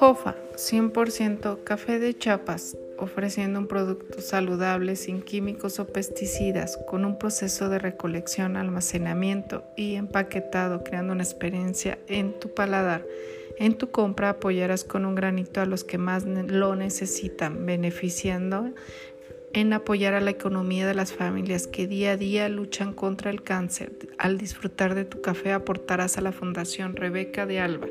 Jofa, 100% café de chapas, ofreciendo un producto saludable sin químicos o pesticidas, con un proceso de recolección, almacenamiento y empaquetado, creando una experiencia en tu paladar. En tu compra apoyarás con un granito a los que más lo necesitan, beneficiando en apoyar a la economía de las familias que día a día luchan contra el cáncer. Al disfrutar de tu café aportarás a la Fundación Rebeca de Alba.